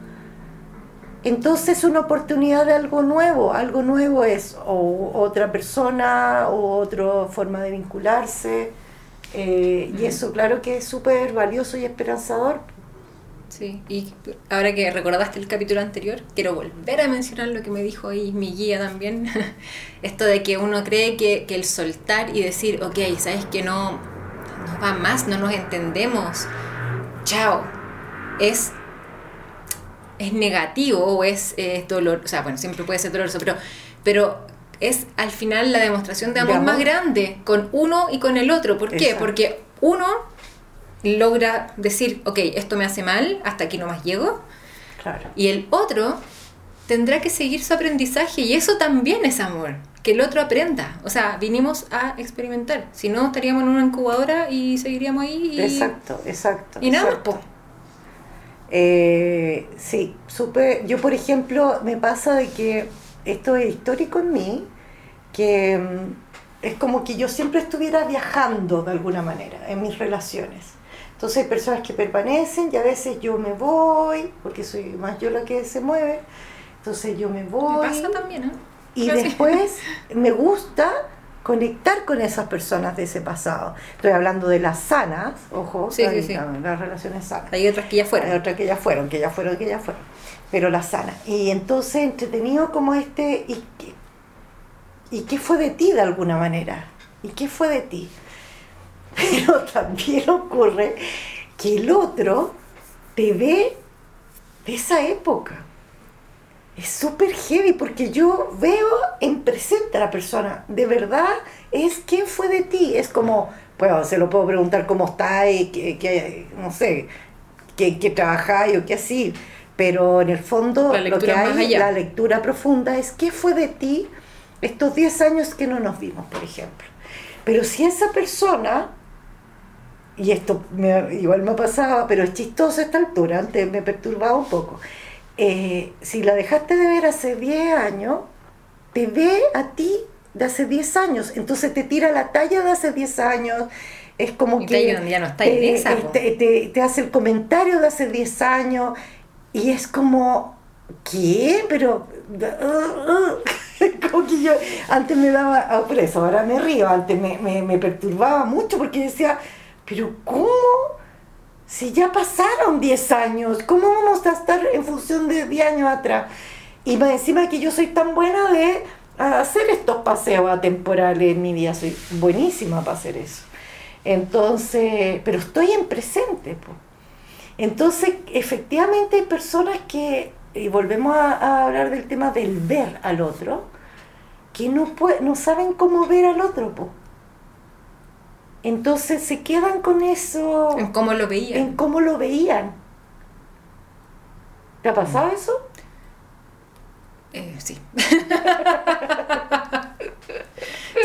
Entonces una oportunidad de algo nuevo. Algo nuevo es o otra persona o otra forma de vincularse. eh, y eso claro que es súper valioso y esperanzador. Sí, y ahora que recordaste el capítulo anterior, quiero volver a mencionar lo que me dijo ahí mi guía también. [LAUGHS] Esto de que uno cree que, que el soltar y decir, ok, sabes que no, no va más, no nos entendemos, chao, es, es negativo o es, eh, dolor, o sea, bueno, siempre puede ser doloroso, pero, pero es al final la demostración de De amor, más grande con uno y con el otro. ¿Por qué? Exacto. Porque uno logra decir, ok, esto me hace mal, hasta aquí nomás llego. Claro. Y el otro tendrá que seguir su aprendizaje y eso también es amor, que el otro aprenda. O sea, vinimos a experimentar. Si no, estaríamos en una incubadora y seguiríamos ahí. Y... Exacto, exacto. Y nada, exacto. Eh, sí, supe, yo por ejemplo me pasa de que esto es histórico en mí, que mm, es como que yo siempre estuviera viajando de alguna manera en mis relaciones. Entonces hay personas que permanecen y a veces yo me voy, porque soy más yo la que se mueve, entonces yo me voy. Me pasa también, ¿eh? Y después [LAUGHS] me gusta conectar con esas personas de ese pasado. Estoy hablando de las sanas, ojo, Sí, sí, las, sí. las relaciones sanas. Hay otras que ya Hay fueron. otras que ya fueron, que ya fueron, que ya fueron. Pero las sanas. Y entonces entretenido como este, ¿y qué, ¿y qué fue de ti de alguna manera? ¿Y qué fue de ti? [LAUGHS] Pero también ocurre que el otro te ve de esa época. Es súper heavy porque yo veo en presente a la persona. De verdad, es quién fue de ti. Es como, bueno, se lo puedo preguntar cómo está y que, que, no sé, que, que trabajáis o qué así. Pero en el fondo, lo que hay, la lectura profunda es qué fue de ti estos 10 años que no nos vimos, por ejemplo. Pero si esa persona y esto me- igual me pasaba, pero es chistoso a esta altura, antes me perturbaba un poco. Eh, si la dejaste de ver hace 10 años, te ve a ti de hace 10 años, entonces te tira la talla de hace 10 años, es como Y que te- ya no está te, esa, po. te, te- te hace el comentario de hace 10 años y es como, ¿qué? Pero... [LAUGHS] como que yo antes me daba, ah, por eso ahora me río, antes me, me, me perturbaba mucho porque decía, pero ¿cómo? Si ya pasaron 10 años, ¿cómo vamos a estar en función de 10 años atrás? Y más encima que yo soy tan buena de hacer estos paseos atemporales en mi vida, soy buenísima para hacer eso. Entonces, pero estoy en presente. po. Entonces, efectivamente hay personas que, y volvemos a, hablar del tema del ver al otro, que no saben cómo ver al otro. po. Entonces se quedan con eso En cómo lo veía. en cómo lo veían. ¿Te ha pasado eso? Eh, sí. [LAUGHS]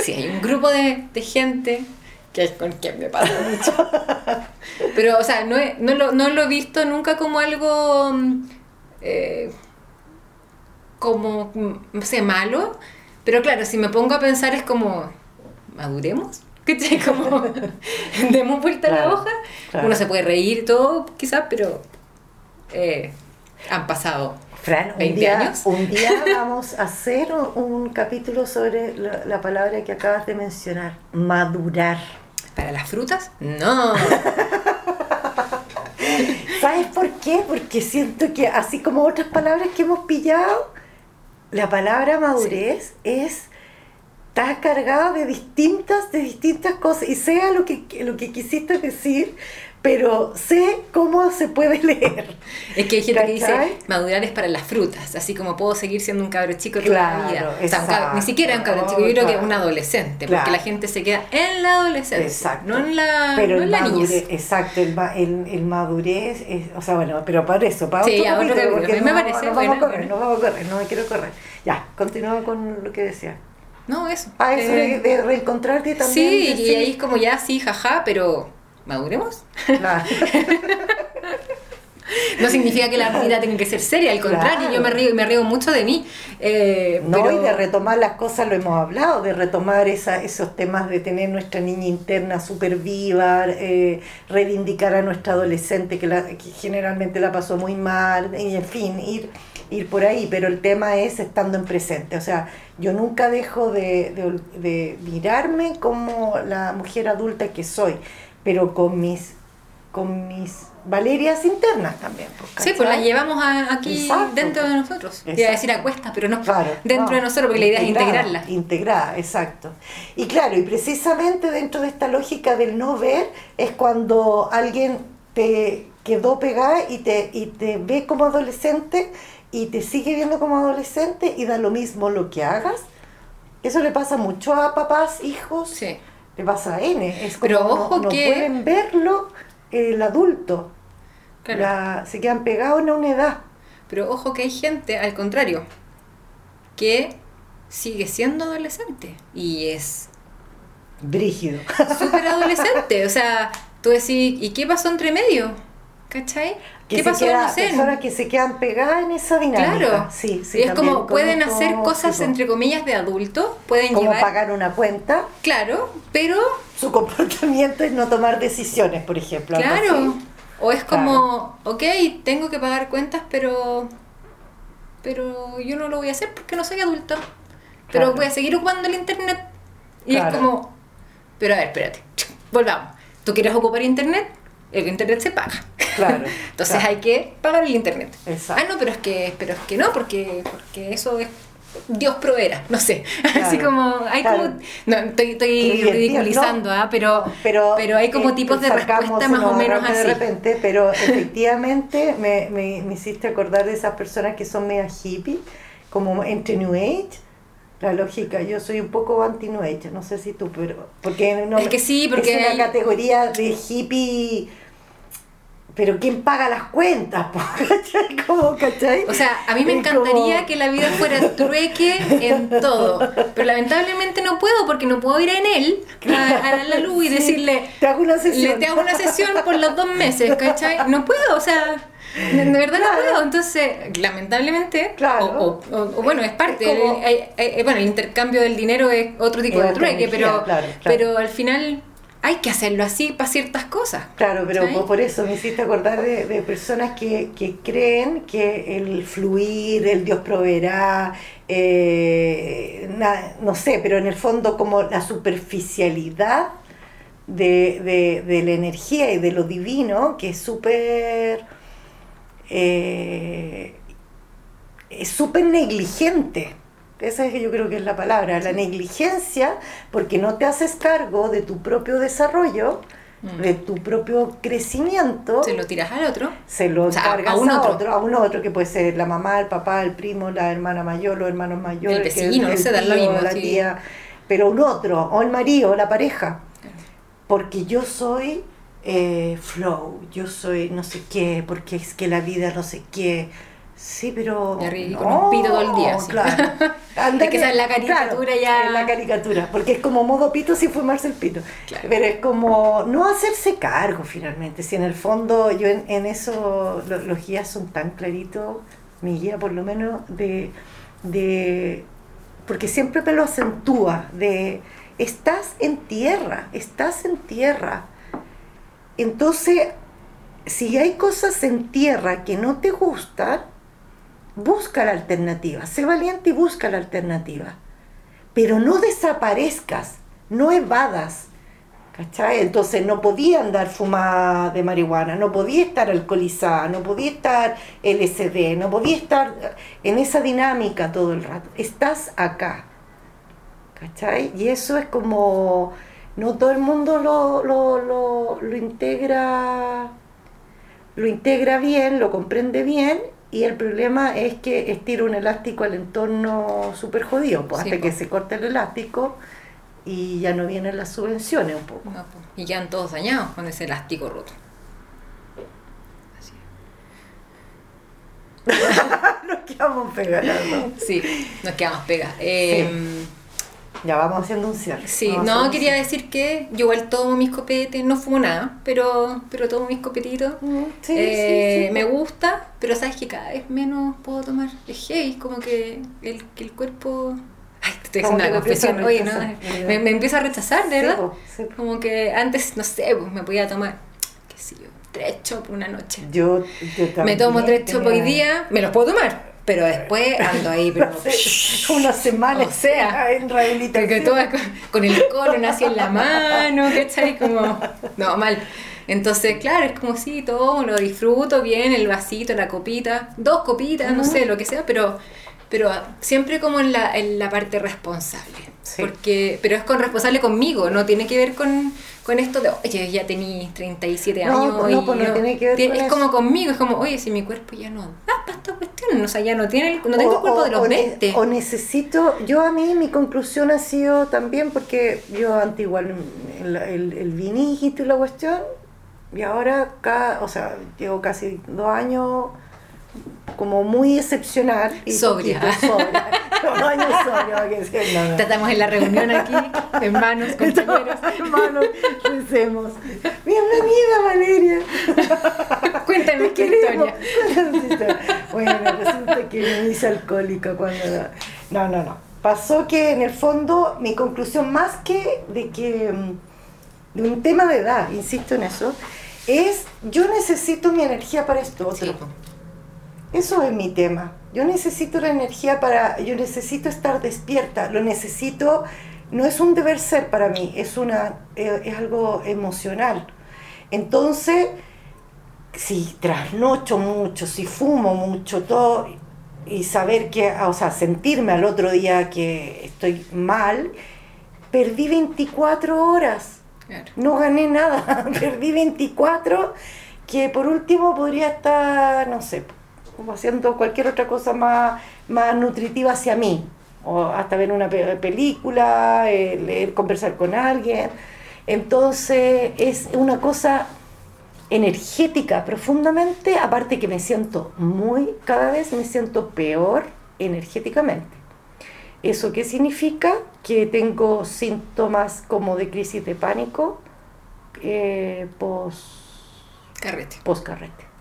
sí, hay un grupo de, de gente que es con quien me pasa mucho. [LAUGHS] Pero, o sea, no, he- no, lo, no lo he visto nunca como algo mm, eh, como, mm, no sé, malo. Pero claro, si me pongo a pensar es como, ¿maduremos? ¿Cachai? [LAUGHS] Como, demos vuelta a la hoja. claro. Uno se puede reír todo, quizás, pero eh, han pasado Fran, un 20 día, años. un día [LAUGHS] vamos a hacer un, un capítulo sobre la, la palabra que acabas de mencionar, madurar. ¿Para las frutas? No. [LAUGHS] ¿Sabes por qué? Porque siento que así como otras palabras que hemos pillado, la palabra madurez es está cargada de distintas, de distintas cosas, y sea lo que, lo que quisiste decir, pero sé cómo se puede [LAUGHS] leer. Es que hay gente que dice, ¿Cachai? madurar es para las frutas, así como puedo seguir siendo un cabro chico toda Claro, la vida. O sea, cabro- ni siquiera un cabro chico, yo creo que Claro. un adolescente, Claro. porque la gente se queda en la adolescencia, Exacto. no en la, pero no en la madurez, niñez. exacto, el, el, el madurez, es, o sea, bueno, pero para eso, para Sí, otro capítulo, porque me no, parece, no bueno, vamos a correr, bueno. no vamos a correr, no me quiero correr. Ya, continúa con lo que decía. No, eso. Ah, eso Eh, de, de reencontrarte también. sí, y decir- ahí es como ya, sí, jaja, pero ¿maduremos? Claro. [LAUGHS] No significa que la vida tenga que ser seria, al contrario, Claro. yo me río, me río mucho de mí. eh, No, pero- y de retomar las cosas lo hemos hablado, de retomar esa, esos temas de tener nuestra niña interna súper viva, eh, reivindicar a nuestra adolescente que, la, que generalmente la pasó muy mal, y en fin, ir, ir por ahí, pero el tema es estando en presente, o sea, yo nunca dejo de, de, de mirarme como la mujer adulta que soy, pero con mis, con mis valerias internas también. pues, Sí, pues las llevamos a- aquí Exacto, dentro de pues. nosotros. Te Iba a decir a cuestas, pero no. Claro, dentro no, de nosotros, porque la idea es integrarla. Integrada, exacto. Y claro, y precisamente dentro de esta lógica del no ver es cuando alguien te quedó pegada y te, y te ve como adolescente y te sigue viendo como adolescente y da lo mismo lo que hagas. Eso le pasa mucho a papás, hijos, Sí. le pasa a N. Es como Pero no- ojo no, que- pueden verlo el adulto. Claro. La- se quedan pegados en una edad. Pero ojo que hay gente, al contrario, que sigue siendo adolescente y es Brígido. súper adolescente. [LAUGHS] O sea, tú decís, ¿y qué pasó entre medio? ¿Cachai? Que ¿Qué pasó? queda- no sé. personas que se quedan pegadas en esa dinámica. Claro. Sí, sí, y es como, pueden hacer cosas tipo, entre comillas de adultos, pueden Como llevar. pagar una cuenta, Claro, pero su comportamiento es no tomar decisiones, por ejemplo. Claro. O es como, ok, tengo que pagar cuentas, pero pero yo no lo voy a hacer porque no soy adulto. Pero Claro. voy a seguir ocupando el internet. Y Claro. es como, pero a ver, espérate, volvamos. ¿Tú quieres ocupar internet? El internet se paga. Claro, [LAUGHS] Entonces claro. hay que pagar el internet. Exacto. Ah, no, pero es que, pero es que no, porque, porque eso es Dios proveerá, no sé. [LAUGHS] Claro, Así como, hay claro. como, no, estoy, estoy ridiculizando, no, ¿ah? pero, pero, pero hay como eh, tipos de respuesta más o nos menos así. de repente, pero [LAUGHS] efectivamente me, me, me hiciste acordar de esas personas que son media hippie, como entre New Age. La lógica, yo soy un poco anti New Age, no sé si tú, pero. Porque no, Es que sí, porque Es una hay- categoría de hippie. Pero ¿quién paga las cuentas? [LAUGHS] ¿Cachai? ¿Cómo, cachai? O sea, a mí me encantaría como- que la vida fuera trueque en todo, pero lamentablemente no puedo porque no puedo ir en él a, a la luz y Sí, decirle, Te hago una le sesión. te hago una sesión por los dos meses, ¿cachai? No puedo, o sea, de, verdad Claro. no puedo. Entonces, lamentablemente, Claro. o, o- o- o bueno, es parte, Es como- el, bueno, el intercambio del dinero es otro tipo Es de trueque, energía, pero, claro, claro. pero al final hay que hacerlo así para ciertas cosas. Claro, pero ¿Sí? por- por eso me hiciste acordar de, de personas que, que creen que el fluir, el Dios proveerá, eh, na- no sé, pero en el fondo como la superficialidad de, de- de la energía y de lo divino, que es súper... eh, es súper negligente. Esa es que yo creo que es la palabra, la negligencia, porque no te haces cargo de tu propio desarrollo, Mm. de tu propio crecimiento, Se lo tiras al otro. se lo O sea, a- encargas a un otro. otro, a un otro que puede ser la mamá, el papá, el primo, la hermana mayor, los hermanos mayores, El vecino, no sé, da lo tío, mismo, la sí. tía, pero un otro, o el marido, o la pareja, porque yo soy eh, flow, yo soy no sé qué, porque es que la vida no sé qué. Sí, pero. Y con un pito todo el día, sí. Claro. [LAUGHS] Es que esa es la caricatura claro, ya. es la caricatura, porque es como modo pito sin fumarse el pito. Claro. Pero es como no hacerse cargo finalmente. Si en el fondo yo en, en eso, lo- los guías son tan claritos, mi guía por lo menos, de, de. Porque siempre me lo acentúa, de. Estás en tierra, estás en tierra. Entonces, si hay cosas en tierra que no te gustan, busca la alternativa. Sé valiente y busca la alternativa. Pero no desaparezcas, no evadas. Entonces no podía andar fumada de marihuana, no podía estar alcoholizada, no podía estar LSD, no podía estar en esa dinámica todo el rato. Estás acá. ¿Cachai? Y eso es como, no todo el mundo lo, lo, lo, lo integra, lo integra bien, lo comprende bien, y el problema es que estira un elástico al entorno súper jodido, pues, Sí, hasta que se corta el elástico y ya no vienen las subvenciones un poco. No, po. y quedan todos dañados con ese elástico roto. Así. [LAUGHS] Nos quedamos pegados. Sí, nos quedamos pegas. Eh, Ya vamos haciendo un cierre. sí, Vamos no, quería decir que yo igual tomo mis copetes, no fumo nada, pero, pero tomo mis copetitos. Mm, Sí, Eh, sí, sí. Me gusta, pero sabes que cada vez menos puedo tomar. Es heavy, como que el, que el cuerpo. Ay, te estoy haciendo una confesión. Oye, no, me, me empieza a rechazar, de verdad. po, sí, po. Como que antes, no sé, pues me podía tomar, qué sé yo, tres chopos una noche. Yo, yo Me también tomo tres chopos hoy día, me los puedo tomar, pero después ando ahí, pero. [LAUGHS] Una semana O sea, en rehabilitación. Con, el colon así en la mano, ¿cachai? Como, no, mal. Entonces, claro, es como sí, todo, lo disfruto bien, el vasito, la copita, dos copitas, no sé, lo que sea, pero, pero siempre como en la, en la parte responsable. Sí. Porque, pero es con responsable conmigo, no tiene que ver con, con esto de, oye, ya tení 37 No, años. pues no, pues no tiene que ver con es eso. como conmigo, es como, oye, si mi cuerpo ya no da para esta cuestión, o sea, ya no tiene, el- no tengo O- el cuerpo o- de los o ne- 20. O necesito, yo a mí mi conclusión ha sido también, porque yo antes igual el, el, el vinito y la cuestión, y ahora, cada, o sea, llevo casi dos años como muy excepcional. Y Sobria. sobria. [LAUGHS] [LAUGHS] Estamos en la reunión aquí, hermanos, [LAUGHS] compañeros. Hermanos, recemos. Bienvenida, Valeria. [LAUGHS] Cuéntame queremos. historia. Bueno, resulta que me hice alcohólica cuando... No, no, no. Pasó que en el fondo mi conclusión más que de que mm, de un tema de edad, insisto en eso, es yo necesito mi energía para esto otro. Sí. Eso es mi tema. Yo necesito la energía para, yo necesito estar despierta, lo necesito, no es un deber ser para mí, es, una, eh, es algo emocional. Entonces, si trasnocho mucho, si fumo mucho, todo, y saber que, o sea, sentirme al otro día que estoy mal, perdí 24 horas no gané nada, [LAUGHS] perdí 24, que por último podría estar, no sé, como haciendo cualquier otra cosa más, más nutritiva hacia mí, o hasta ver una pe- película, eh, leer, conversar con alguien. Entonces es una cosa energética profundamente, aparte que me siento muy, cada vez me siento peor energéticamente. ¿Eso qué significa? Que tengo síntomas como de crisis de pánico eh, Carrete. carrete.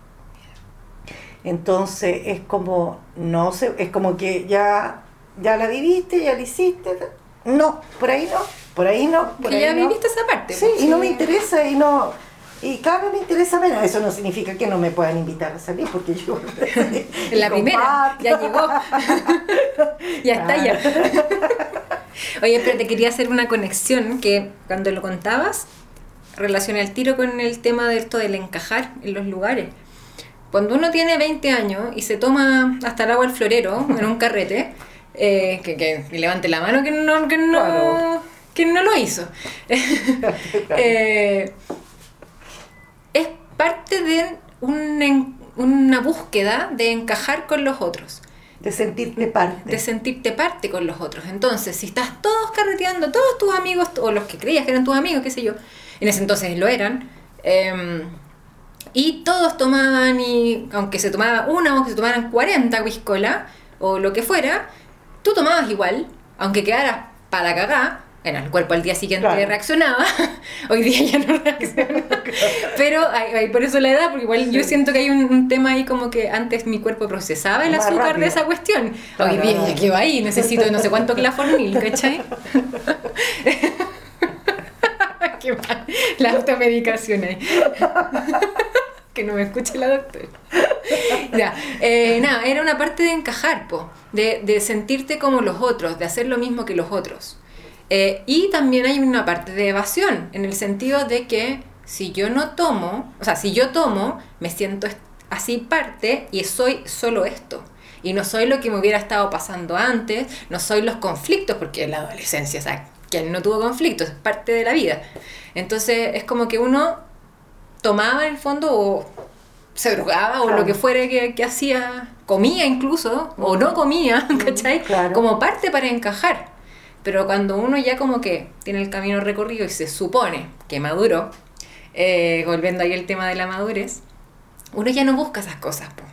Entonces es como, no sé, es como que ya, ya la viviste, ya la hiciste. No, por ahí no, por ahí no. Por Que ahí ya no. viviste esa parte. Sí, y no me interesa y no y cada vez me interesa menos. Eso no significa que no me puedan invitar a salir porque yo En [LAUGHS] la primera, ya llegó. [LAUGHS] ya está ya. Oye, pero te quería hacer una conexión que cuando lo contabas, relacioné al tiro con el tema de esto del encajar en los lugares. Cuando uno tiene 20 años y se toma hasta el agua al florero en un [LAUGHS] carrete, eh, que, que- levante la mano que no, que no, Claro. que no lo hizo. [LAUGHS] [LAUGHS] Eh, es parte de un una búsqueda de encajar con los otros, de sentirte parte. de sentirte parte con los otros. Entonces, si estás todos carreteando, todos tus amigos, o los que creías que eran tus amigos, qué sé yo, en ese entonces lo eran, em, y todos tomaban, y aunque se tomaba una o que se tomaran 40 whiskola, o lo que fuera, tú tomabas igual, aunque quedaras para cagá, bueno, el cuerpo al día siguiente Claro. reaccionaba, [LAUGHS] hoy día ya no reacciona. [LAUGHS] Pero hay, hay por eso la edad, porque igual yo Sí. siento que hay un, un tema ahí como que antes mi cuerpo procesaba el Más azúcar de rápido. esa cuestión. Claro. Hoy día ya quedó ahí, necesito no sé cuánto claformil, ¿cachai? [LAUGHS] Qué mal. La automedicación ahí. [LAUGHS] que no me escuche la doctora. Ya, eh, nada, era una parte de encajar, po, de, de sentirte como los otros, de hacer lo mismo que los otros. Eh, y también hay una parte de evasión, en el sentido de que si yo no tomo, o sea, si yo tomo, me siento así parte y soy solo esto. Y no soy lo que me hubiera estado pasando antes, no soy los conflictos, porque en la adolescencia, o sea, quien no tuvo conflictos, es parte de la vida. Entonces es como que uno tomaba en el fondo o se drogaba o lo que fuera que, que hacía, comía incluso, o no comía, ¿cachai? claro. Como parte para encajar. Pero cuando uno ya como que tiene el camino recorrido y se supone que maduró, eh, volviendo ahí al tema de la madurez, uno ya no busca esas cosas. po.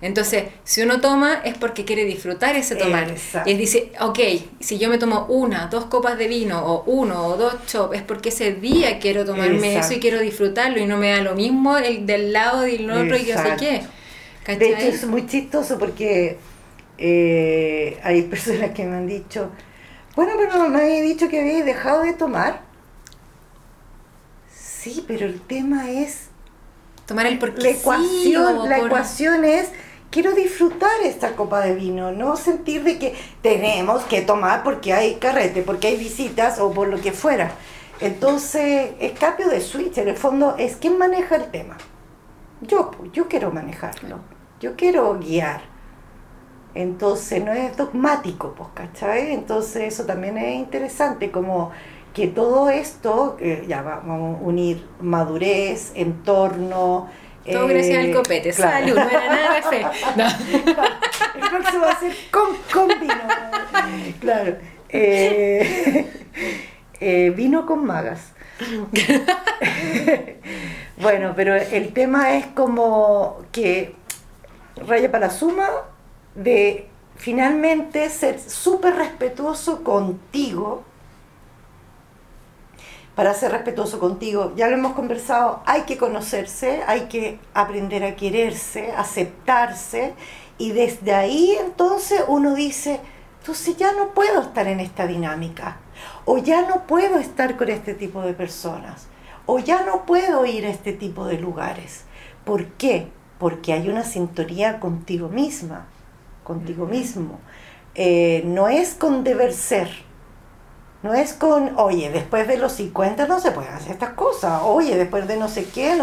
Entonces, si uno toma es porque quiere disfrutar ese tomar. Exacto. Y dice, ok, si yo me tomo una, dos copas de vino, o uno o dos chops, es porque ese día quiero tomarme Exacto. eso y quiero disfrutarlo y no me da lo mismo el del lado del otro y que no sé Exacto. qué. De hecho, es muy chistoso porque eh, hay personas que me han dicho, bueno, pero no me había dicho que habéis dejado de tomar. Sí, pero el tema es Tomar el porque la sí, ecuación, o la por- ecuación es quiero disfrutar esta copa de vino, no sentir de que tenemos que tomar porque hay carrete, porque hay visitas o por lo que fuera. Entonces, es de switch, en el fondo es quién maneja el tema. Yo, pues, yo quiero manejarlo, yo quiero guiar. Entonces no es dogmático, pues, ¿cachai? Entonces eso también es interesante, como que todo esto, eh, ya va- vamos a unir madurez, entorno. Todo eh, gracias al copete. claro. Salud, no era nada de fe. [LAUGHS] No. El próximo va a ser con, con vino. Claro. Eh, eh, vino con magas. [LAUGHS] bueno, pero el tema es como que raya para la suma de finalmente ser súper respetuoso contigo. Para ser respetuoso contigo, ya lo hemos conversado, hay que conocerse, hay que aprender a quererse, aceptarse, y desde ahí entonces uno dice, entonces ya no puedo estar en esta dinámica, o ya no puedo estar con este tipo de personas, o ya no puedo ir a este tipo de lugares. ¿Por qué? Porque hay una sintonía contigo misma contigo mismo. Eh, no es con deber ser. No es con, oye, después de los 50 no se pueden hacer estas cosas. Oye, después de no sé qué.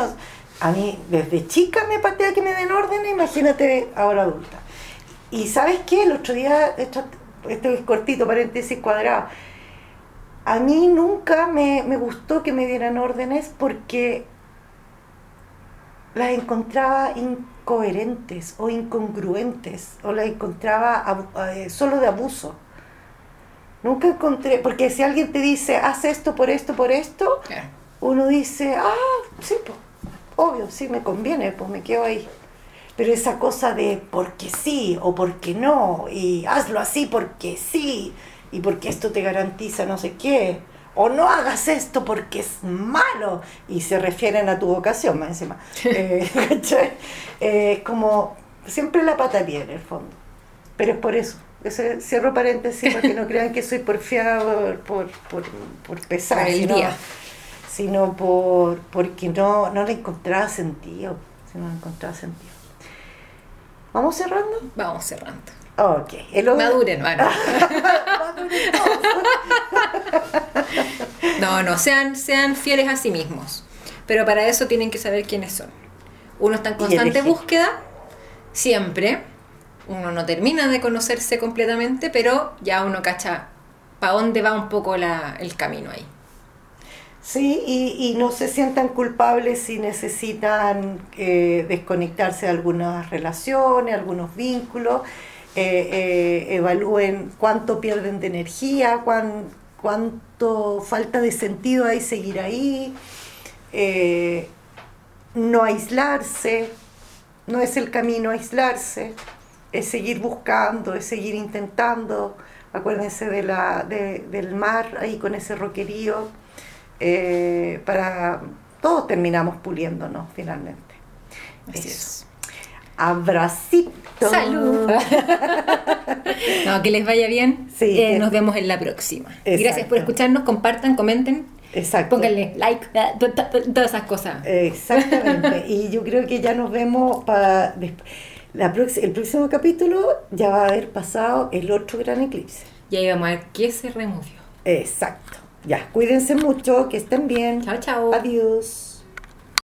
a mí desde chica me patea que me den orden, imagínate ahora adulta. Y sabes qué, el otro día, esto, esto es cortito, paréntesis cuadrado. A mí nunca me, me gustó que me dieran órdenes porque las encontraba incoherentes o incongruentes o las encontraba eh, solo de abuso. Nunca encontré, porque si alguien te dice, haz esto por esto, por esto, uno dice, ah, sí, pues, obvio, sí me conviene, pues me quedo ahí. Pero esa cosa de porque sí o porque no, y hazlo así porque sí, y porque esto te garantiza no sé qué, o no hagas esto porque es malo, y se refieren a tu vocación más encima. [LAUGHS] Eh, eh, como siempre la pata bien en el fondo, pero es por eso. Cierro paréntesis para que no crean que soy porfiado por, por, por pesar, sino, sino por, porque no, no le encontraba sentido. Si no le encontraba sentido. ¿Vamos cerrando? Vamos cerrando. Ok. El Maduren, bueno. [LAUGHS] no, no, sean, sean fieles a sí mismos. Pero para eso tienen que saber quiénes son. Uno está en constante búsqueda, siempre. Uno no termina de conocerse completamente, pero ya uno cacha para dónde va un poco la, el camino ahí. Sí, y, no se sientan culpables si necesitan eh, desconectarse de algunas relaciones, algunos vínculos eh, eh, evalúen cuánto pierden de energía, cuán, cuánto falta de sentido hay seguir ahí, no aislarse, no es el camino aislarse, es seguir buscando, es seguir intentando. Acuérdense de la, del mar ahí con ese roquerío. para todos terminamos puliéndonos finalmente. Así es. Abracito. Salud. [LAUGHS] no, que les vaya bien. Sí, eh, Nos vemos en la próxima. Gracias por escucharnos, compartan, comenten. Exacto. Pónganle like, todas esas cosas. Exactamente. y yo creo que ya nos vemos para la el próximo capítulo ya va a haber pasado el otro gran eclipse. Y ahí vamos a ver qué se removió. Exacto. Ya, cuídense mucho, que estén bien. Chao, chao. Adiós.